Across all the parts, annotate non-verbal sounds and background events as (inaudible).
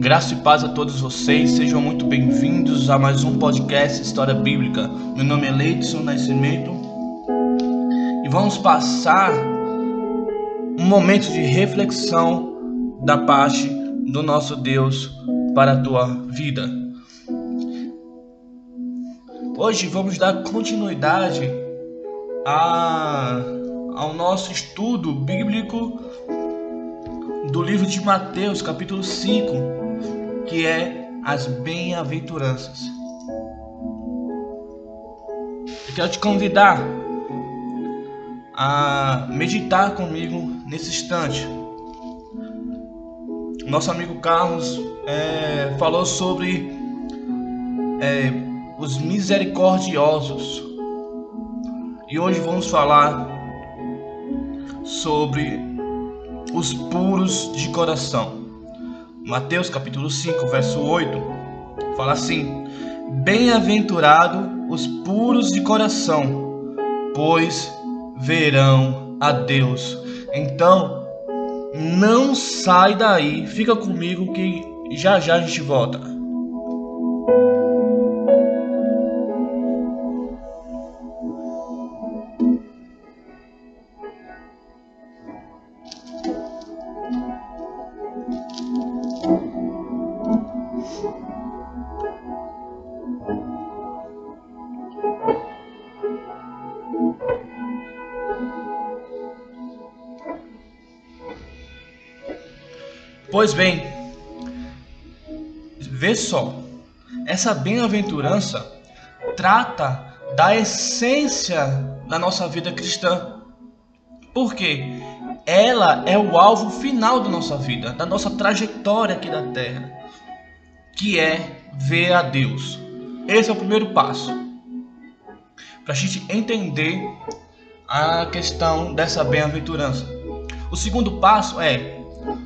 Graça e paz a todos vocês, sejam muito bem-vindos a mais um podcast História Bíblica. Meu nome é Leidson Nascimento e vamos passar um momento de reflexão da parte do nosso Deus para a tua vida. Hoje vamos dar continuidade a, ao nosso estudo bíblico do livro de Mateus, capítulo 5, que é as bem-aventuranças. Quero te convidar a meditar comigo nesse instante. Nosso amigo Carlos é, falou sobre é, os misericordiosos e hoje vamos falar sobre os puros de coração. Mateus capítulo 5, verso 8, fala assim: Bem-aventurado os puros de coração, pois verão a Deus. Então, não sai daí, fica comigo que já já a gente volta. Pois bem, vê só, essa bem-aventurança trata da essência da nossa vida cristã. Porque ela é o alvo final da nossa vida, da nossa trajetória aqui da terra, que é ver a Deus. Esse é o primeiro passo. Para a gente entender a questão dessa bem-aventurança. O segundo passo é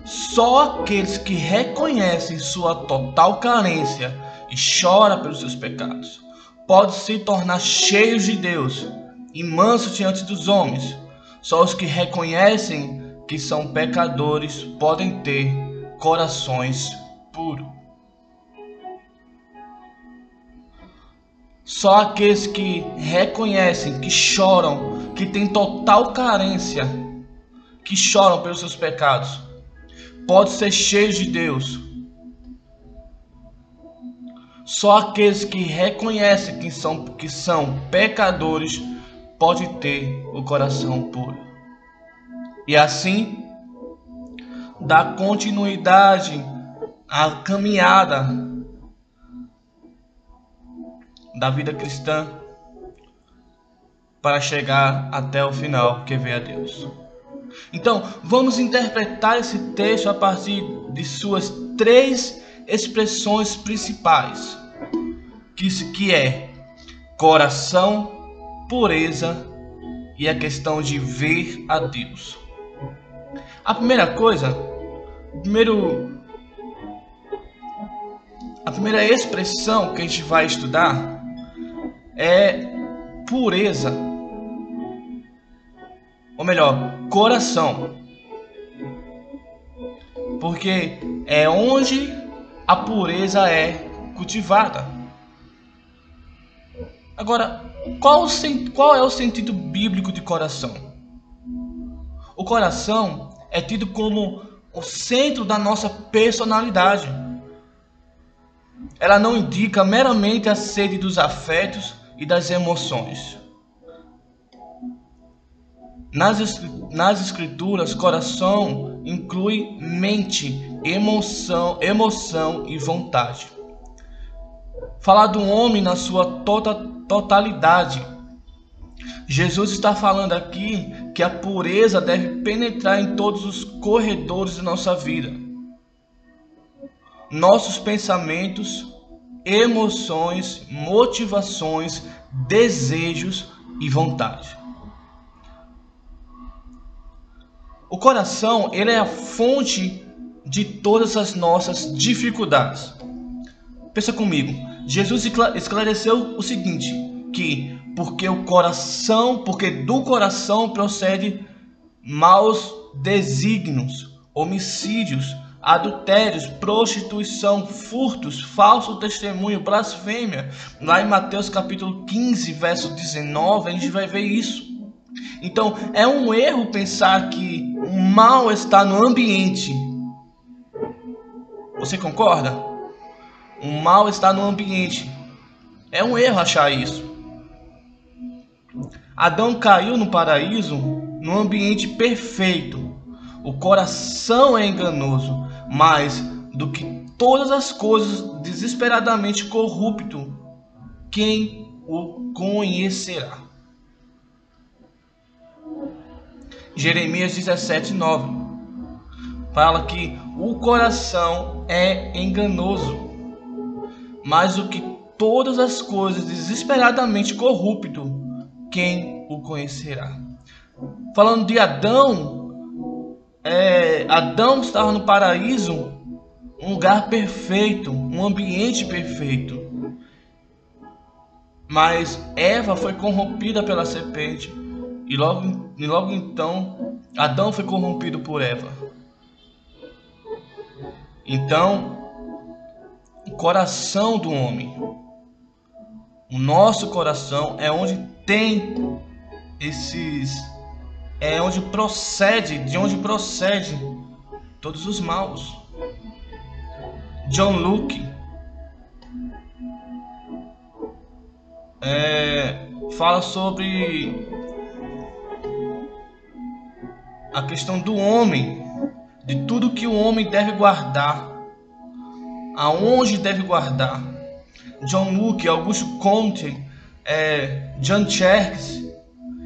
só aqueles que reconhecem sua total carência e choram pelos seus pecados podem se tornar cheios de Deus e mansos diante dos homens. Só os que reconhecem que são pecadores podem ter corações puros. Só aqueles que reconhecem, que choram, que têm total carência, que choram pelos seus pecados, pode ser cheio de Deus. Só aqueles que reconhecem que são, que são pecadores pode ter o coração puro. E assim dá continuidade à caminhada da vida cristã para chegar até o final que vê a Deus. Então, vamos interpretar esse texto a partir de suas três expressões principais, que, que é coração, pureza e a questão de ver a Deus. A primeira coisa, primeiro, a primeira expressão que a gente vai estudar é pureza ou melhor, coração. Porque é onde a pureza é cultivada. Agora, qual, qual é o sentido bíblico de coração? O coração é tido como o centro da nossa personalidade. Ela não indica meramente a sede dos afetos e das emoções nas, nas escrituras, coração inclui mente, emoção, emoção e vontade. Falar do homem na sua tota, totalidade. Jesus está falando aqui que a pureza deve penetrar em todos os corredores de nossa vida. Nossos pensamentos, emoções, motivações, desejos e vontade. O coração, ele é a fonte de todas as nossas dificuldades. Pensa comigo. Jesus esclareceu o seguinte, que porque o coração, porque do coração procede maus desígnios, homicídios, adultérios, prostituição, furtos, falso testemunho, blasfêmia. Lá em Mateus capítulo 15, verso 19, a gente vai ver isso. Então, é um erro pensar que o mal está no ambiente. Você concorda? O mal está no ambiente. É um erro achar isso. Adão caiu no paraíso num ambiente perfeito. O coração é enganoso, mais do que todas as coisas desesperadamente corrupto. Quem o conhecerá? Jeremias 17, 9 fala que o coração é enganoso, mais do que todas as coisas desesperadamente corrupto quem o conhecerá? Falando de Adão, é, Adão estava no paraíso, um lugar perfeito, um ambiente perfeito. Mas Eva foi corrompida pela serpente e logo, e logo então Adão foi corrompido por Eva. Então, o coração do homem, o nosso coração é onde tem esses é onde procede, de onde procede todos os maus. John Luke é, fala sobre a questão do homem, de tudo que o homem deve guardar, aonde deve guardar. John Luke, Augusto Comte, é, John Cherkes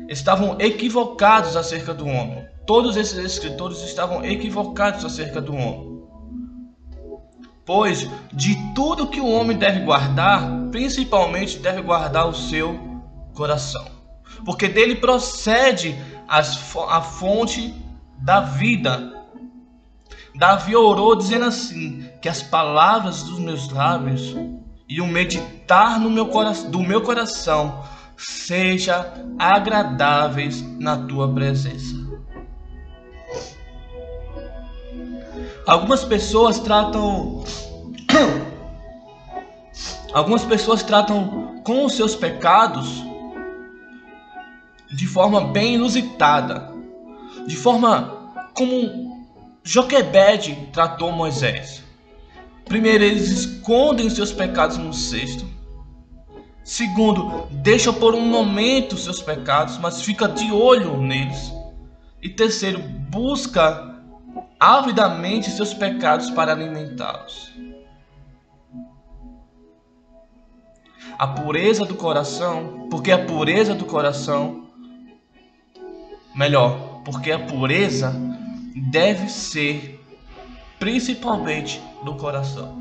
estavam equivocados acerca do homem. Todos esses escritores estavam equivocados acerca do homem. Pois de tudo que o homem deve guardar, principalmente deve guardar o seu coração. Porque dele procede as, a fonte da vida. Davi orou dizendo assim: que as palavras dos meus lábios e o meditar no meu do meu coração seja agradáveis na tua presença. Algumas pessoas tratam (coughs) Algumas pessoas tratam com os seus pecados de forma bem inusitada, de forma como Joquebed tratou Moisés. Primeiro, eles escondem seus pecados no cesto. Segundo, deixa por um momento seus pecados, mas fica de olho neles. E terceiro, busca avidamente seus pecados para alimentá-los. A pureza do coração, porque a pureza do coração, melhor, porque a pureza deve ser principalmente do coração.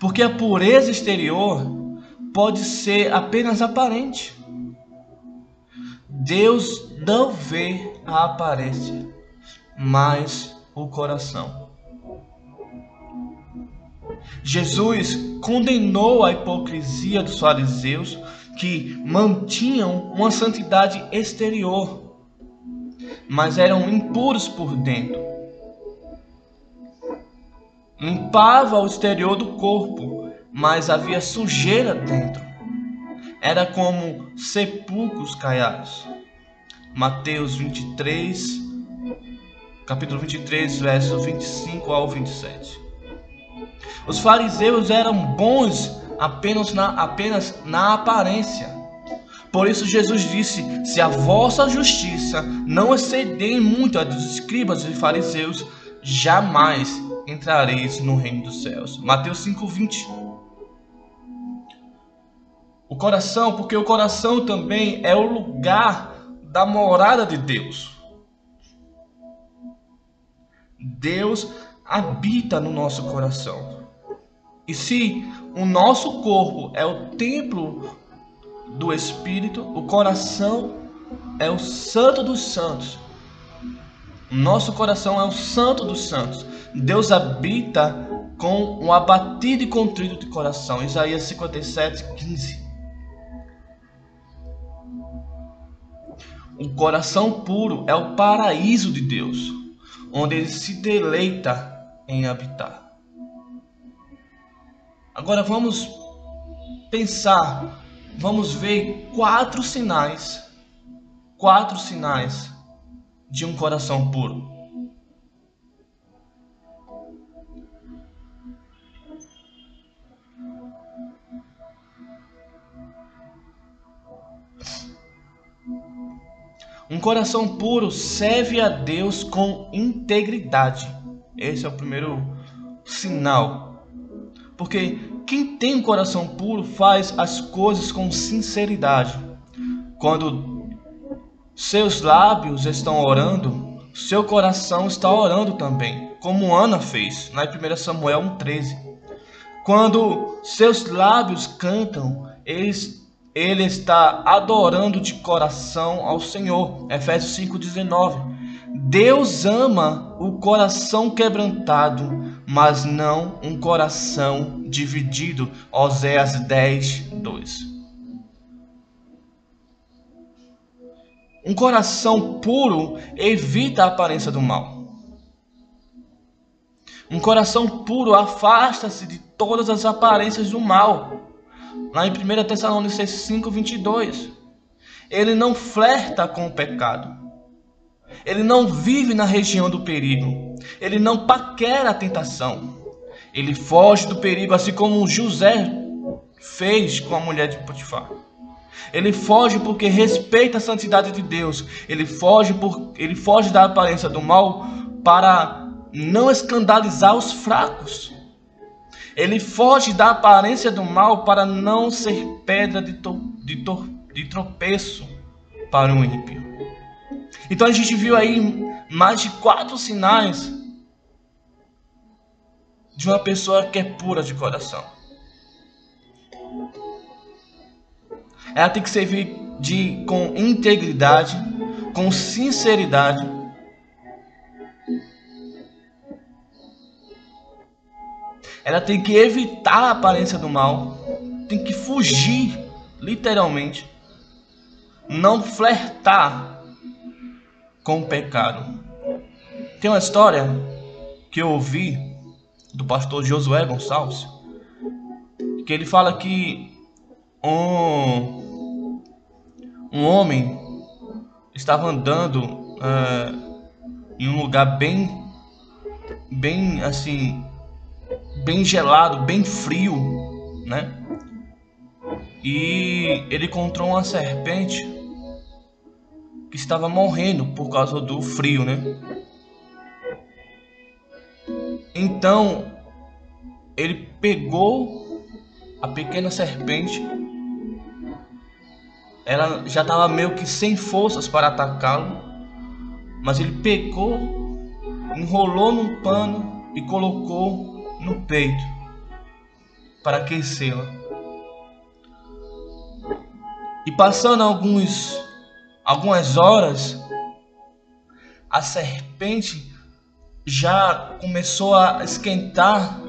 Porque a pureza exterior pode ser apenas aparente. Deus não vê a aparência, mas o coração. Jesus condenou a hipocrisia dos fariseus que mantinham uma santidade exterior, mas eram impuros por dentro. Limpava o exterior do corpo, mas havia sujeira dentro. Era como sepulcros caiados. Mateus 23, capítulo 23, versos 25 ao 27. Os fariseus eram bons apenas na, apenas na aparência. Por isso Jesus disse: Se a vossa justiça não exceder muito a dos escribas e fariseus, jamais entrareis no reino dos céus. Mateus 5:20. O coração, porque o coração também é o lugar da morada de Deus. Deus habita no nosso coração. E se o nosso corpo é o templo do Espírito, o coração é o santo dos santos. Nosso coração é o santo dos santos. Deus habita com um abatido e contrito de coração. Isaías 57, 15. O coração puro é o paraíso de Deus, onde ele se deleita em habitar. Agora vamos pensar, vamos ver quatro sinais, quatro sinais de um coração puro. Um coração puro serve a Deus com integridade. Esse é o primeiro sinal. Porque quem tem um coração puro faz as coisas com sinceridade. Quando seus lábios estão orando, seu coração está orando também, como Ana fez na 1 Samuel 1,13. Quando seus lábios cantam, eles ele está adorando de coração ao Senhor. Efésios 5:19. Deus ama o coração quebrantado, mas não um coração dividido. Oséias 10, 2. Um coração puro evita a aparência do mal. Um coração puro afasta-se de todas as aparências do mal. Lá em 1 Tessalonicenses 5, 22. Ele não flerta com o pecado. Ele não vive na região do perigo. Ele não paquera a tentação. Ele foge do perigo, assim como José fez com a mulher de Potifar. Ele foge porque respeita a santidade de Deus. Ele foge por ele foge da aparência do mal para não escandalizar os fracos. Ele foge da aparência do mal para não ser pedra de, to, de, to, de tropeço para um ímpio. Então a gente viu aí mais de quatro sinais de uma pessoa que é pura de coração. Ela tem que servir de, com integridade, com sinceridade Ela tem que evitar a aparência do mal, tem que fugir, literalmente, não flertar com o pecado. Tem uma história que eu ouvi do pastor Josué Gonçalves, que ele fala que um, um homem estava andando uh, em um lugar bem, bem assim, bem gelado, bem frio, né? E ele encontrou uma serpente que estava morrendo por causa do frio, né? Então ele pegou a pequena serpente. Ela já estava meio que sem forças para atacá-lo, mas ele pegou, enrolou num pano e colocou no peito para aquecê-la. E passando alguns algumas horas, a serpente já começou a esquentar.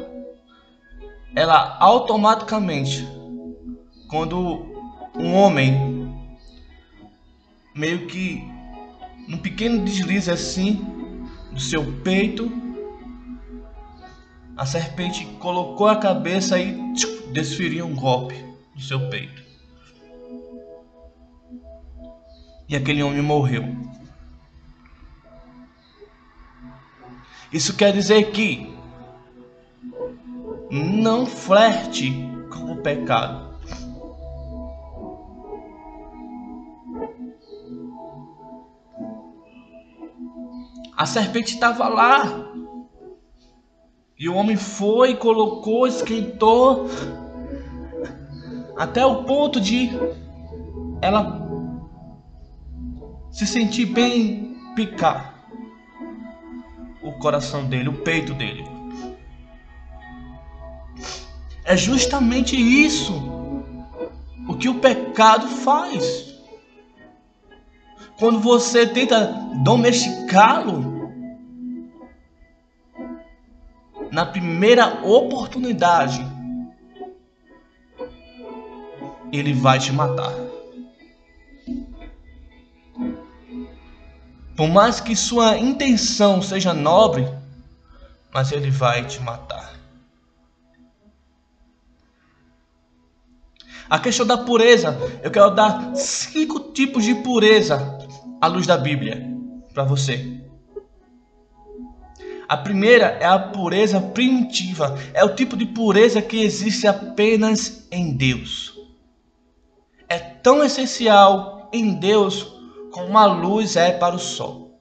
Ela automaticamente, quando um homem meio que num pequeno deslize assim do seu peito a serpente colocou a cabeça e desferiu um golpe no seu peito. E aquele homem morreu. Isso quer dizer que não flerte com o pecado. A serpente estava lá, e o homem foi, colocou, esquentou, até o ponto de ela se sentir bem picar o coração dele, o peito dele. É justamente isso o que o pecado faz. Quando você tenta domesticá-lo, na primeira oportunidade, ele vai te matar. Por mais que sua intenção seja nobre, mas ele vai te matar. A questão da pureza, eu quero dar cinco tipos de pureza à luz da Bíblia para você. A primeira é a pureza primitiva, é o tipo de pureza que existe apenas em Deus. É tão essencial em Deus como a luz é para o sol.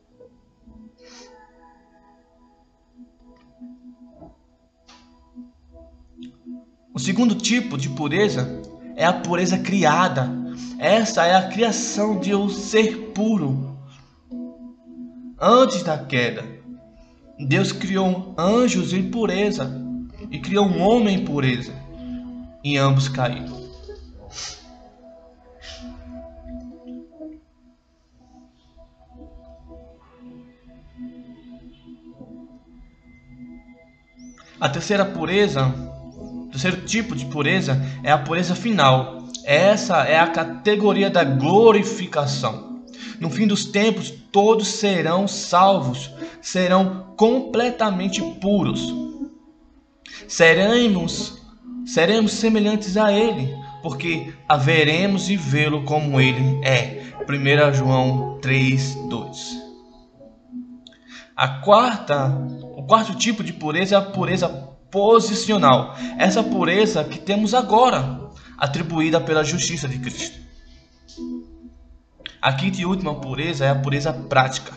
O segundo tipo de pureza é a pureza criada. Essa é a criação de um ser puro. Antes da queda, Deus criou anjos em pureza e criou um homem em pureza, e ambos caíram. A terceira pureza, o terceiro tipo de pureza é a pureza final. Essa é a categoria da glorificação. No fim dos tempos, todos serão salvos, serão completamente puros. Seremos, seremos semelhantes a Ele, porque haveremos de vê-lo como Ele é. 1 João 3, 2. A quarta o quarto tipo de pureza é a pureza posicional. Essa pureza que temos agora, atribuída pela justiça de Cristo. A quinta e última pureza é a pureza prática.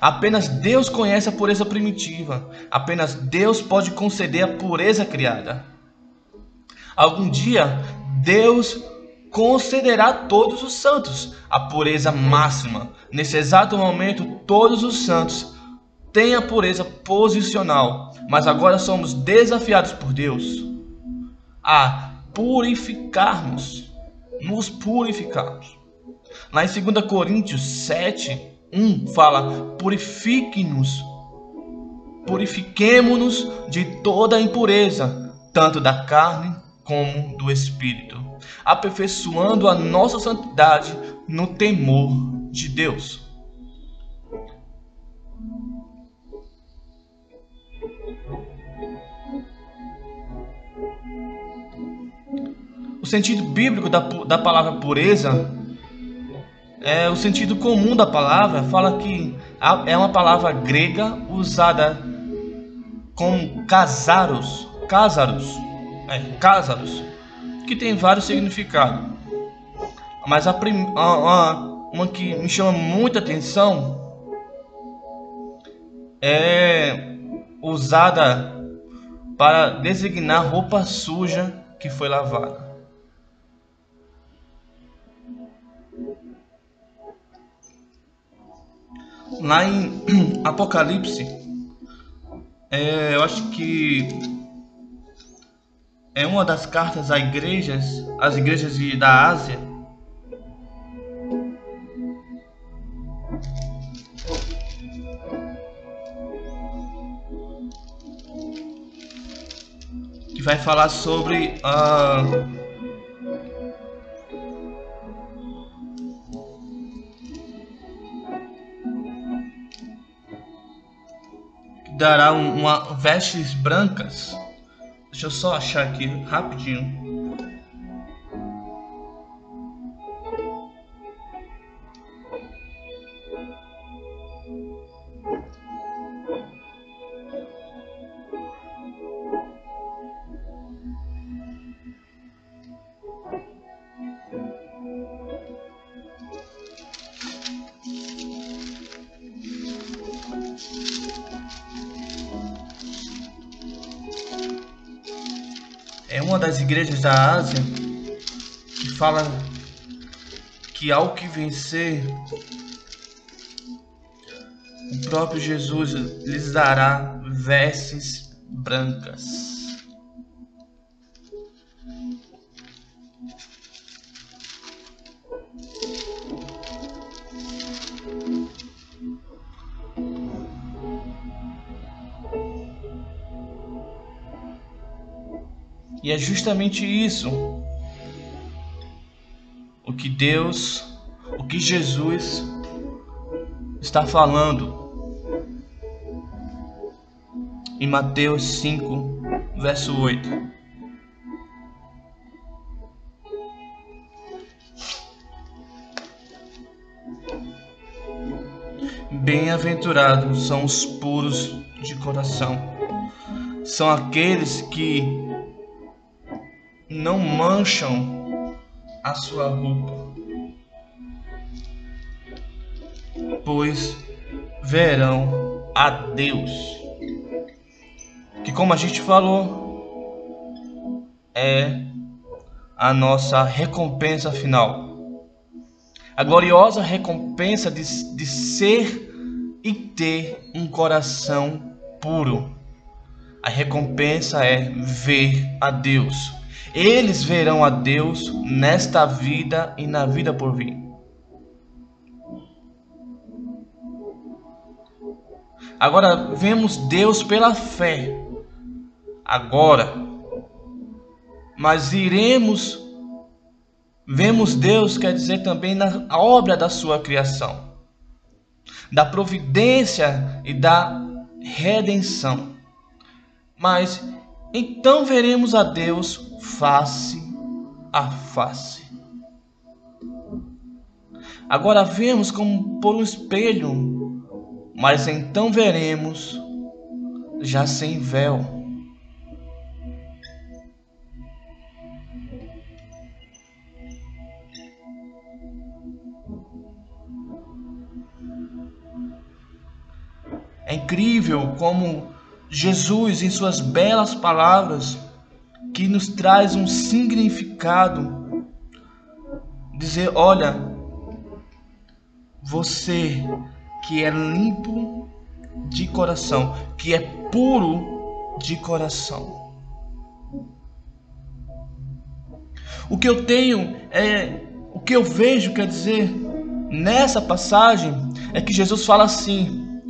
Apenas Deus conhece a pureza primitiva. Apenas Deus pode conceder a pureza criada. Algum dia, Deus concederá a todos os santos a pureza máxima. Nesse exato momento, todos os santos tem a pureza posicional, mas agora somos desafiados por Deus a purificarmos, nos purificarmos. Lá em 2 Coríntios 7, 1 fala: purifique-nos, purifiquemo-nos de toda impureza, tanto da carne como do espírito, aperfeiçoando a nossa santidade no temor de Deus. O sentido bíblico da, da palavra pureza é o sentido comum da palavra, fala que é uma palavra grega usada como casaros, casaros, é, casaros, que tem vários significados. Mas a, prim, a, a uma que me chama muita atenção é usada para designar roupa suja que foi lavada. lá em (clears throat) Apocalipse, é, eu acho que é uma das cartas a igrejas, as igrejas de, da Ásia. Que vai falar sobre a uh, dará uma vestes brancas. Deixa eu só achar aqui rapidinho. Da Ásia que fala que ao que vencer, o próprio Jesus lhes dará vestes brancas. E é justamente isso o que Deus, o que Jesus está falando em Mateus 5, verso 8. Bem-aventurados são os puros de coração, são aqueles que não mancham a sua roupa, pois verão a Deus. Que, como a gente falou, é a nossa recompensa final. A gloriosa recompensa de, de ser e ter um coração puro. A recompensa é ver a Deus. Eles verão a Deus nesta vida e na vida por vir. Agora vemos Deus pela fé. Agora, mas iremos vemos Deus quer dizer também na obra da sua criação da providência e da redenção. Mas então veremos a Deus face a face. Agora vemos como por um espelho, mas então veremos já sem véu. É incrível como Jesus, em suas belas palavras, que nos traz um significado, dizer: olha, você que é limpo de coração, que é puro de coração. O que eu tenho é o que eu vejo, quer dizer, nessa passagem é que Jesus fala assim: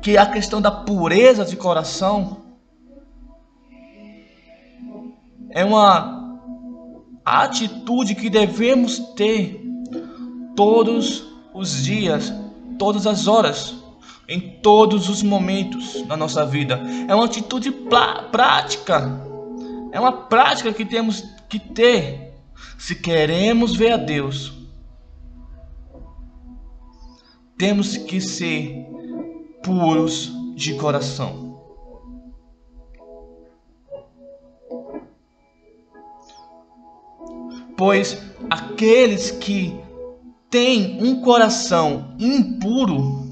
que a questão da pureza de coração é uma atitude que devemos ter todos os dias, todas as horas, em todos os momentos da nossa vida. É uma atitude prática. É uma prática que temos que ter se queremos ver a Deus. Temos que ser puros de coração. Pois aqueles que têm um coração impuro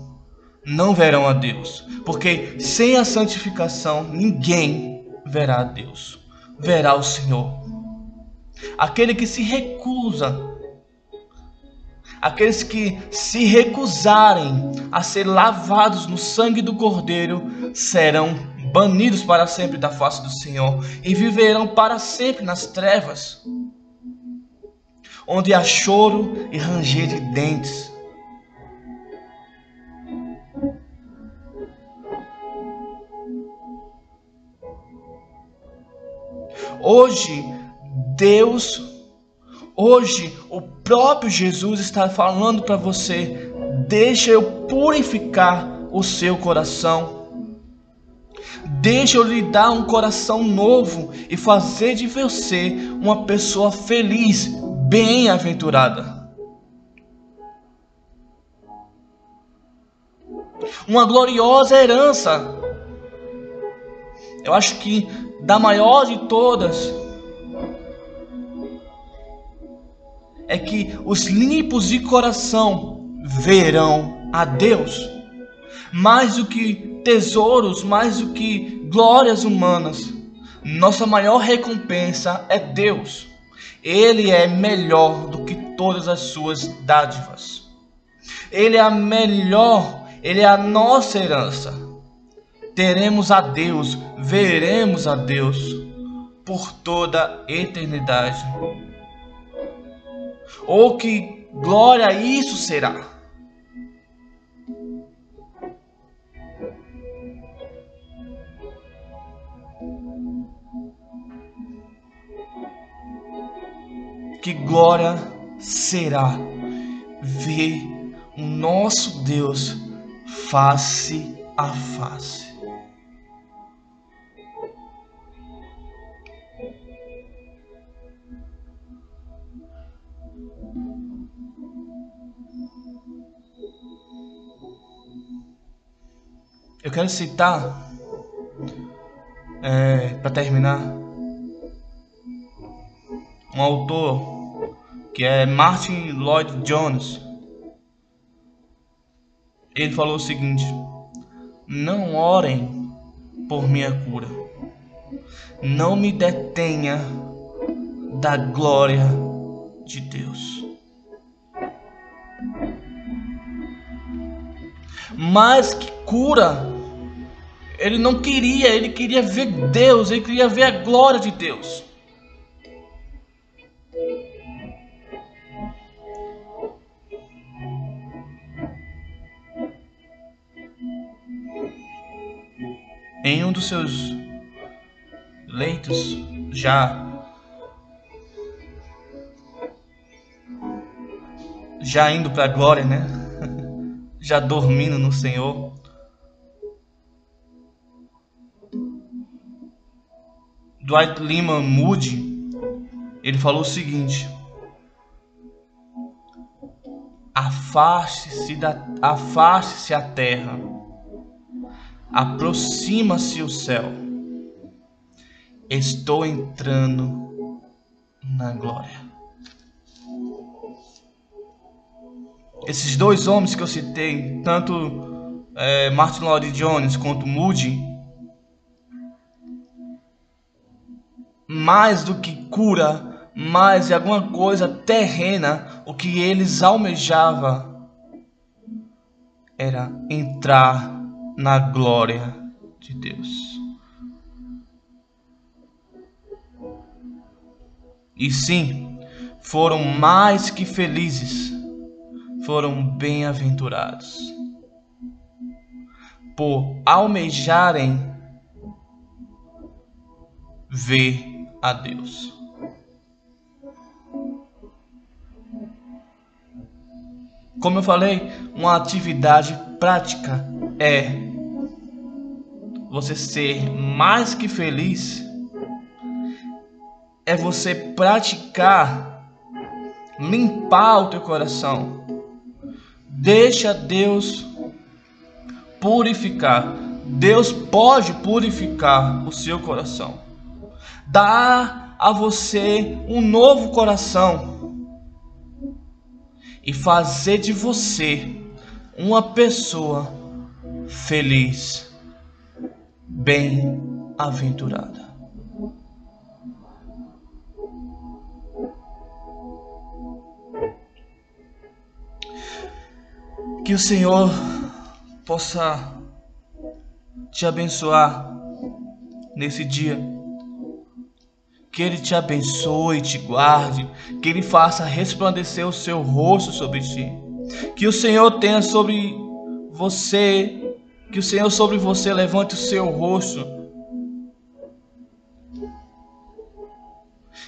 não verão a Deus, porque sem a santificação ninguém verá a Deus, verá o Senhor. Aquele que se recusa Aqueles que se recusarem a ser lavados no sangue do Cordeiro serão banidos para sempre da face do Senhor e viverão para sempre nas trevas, onde há choro e ranger de dentes. Hoje, Deus Hoje, o próprio Jesus está falando para você: deixa eu purificar o seu coração. Deixa eu lhe dar um coração novo e fazer de você uma pessoa feliz, bem-aventurada. Uma gloriosa herança. Eu acho que da maior de todas é que os limpos de coração verão a Deus. Mais do que tesouros, mais do que glórias humanas, nossa maior recompensa é Deus. Ele é melhor do que todas as suas dádivas. Ele é a melhor, ele é a nossa herança. Teremos a Deus, veremos a Deus por toda a eternidade. Ou que glória isso será? Que glória será ver o nosso Deus face a face. Eu quero citar, é, para terminar, um autor que é Martin Lloyd Jones. Ele falou o seguinte: Não orem por minha cura, não me detenha da glória de Deus. Mas que cura ele não queria, ele queria ver Deus, ele queria ver a glória de Deus. Em um dos seus leitos, já já indo para a glória, né? (laughs) Já dormindo no Senhor. Dwight Lyman Moody, ele falou o seguinte: Afaste-se da afaste-se a terra. Aproxima-se o céu. Estou entrando na glória. Esses dois homens que eu citei, tanto é, Martin Lloyd Jones quanto Moody, mais do que cura, mais de alguma coisa terrena, o que eles almejavam era entrar na glória de Deus. E sim, foram mais que felizes, foram bem-aventurados por almejarem ver a Deus. Como eu falei, uma atividade prática é você ser mais que feliz, é você praticar, limpar o teu coração. Deixa Deus purificar. Deus pode purificar o seu coração dar a você um novo coração e fazer de você uma pessoa feliz, bem-aventurada. Que o Senhor possa te abençoar nesse dia que Ele te abençoe, te guarde, que Ele faça resplandecer o seu rosto sobre ti, que o Senhor tenha sobre você, que o Senhor sobre você levante o seu rosto.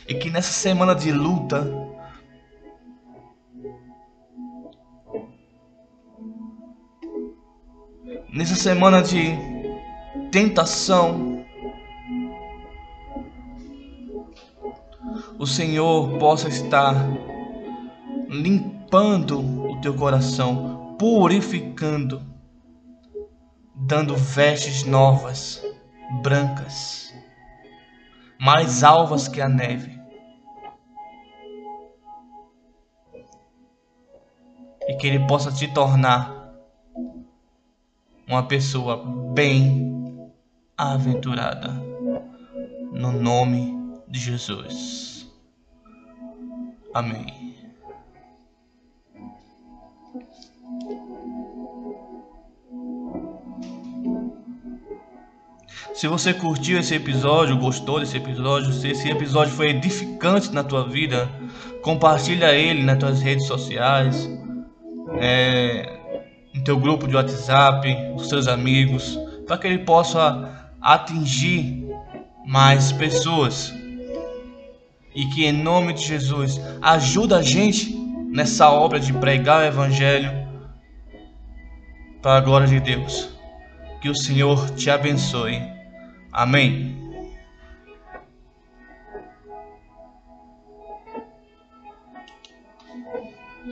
E que nessa semana de luta, nessa semana de tentação, o Senhor possa estar limpando o teu coração, purificando, dando vestes novas, brancas, mais alvas que a neve. E que Ele possa te tornar uma pessoa bem aventurada. No nome de Jesus. Amém. Se você curtiu esse episódio, gostou desse episódio, se esse episódio foi edificante na tua vida, compartilha ele nas tuas redes sociais, é, no teu grupo de WhatsApp, os seus amigos, para que ele possa atingir mais pessoas e que em nome de Jesus ajuda a gente nessa obra de pregar o evangelho para a glória de Deus. Que o Senhor te abençoe. Amém.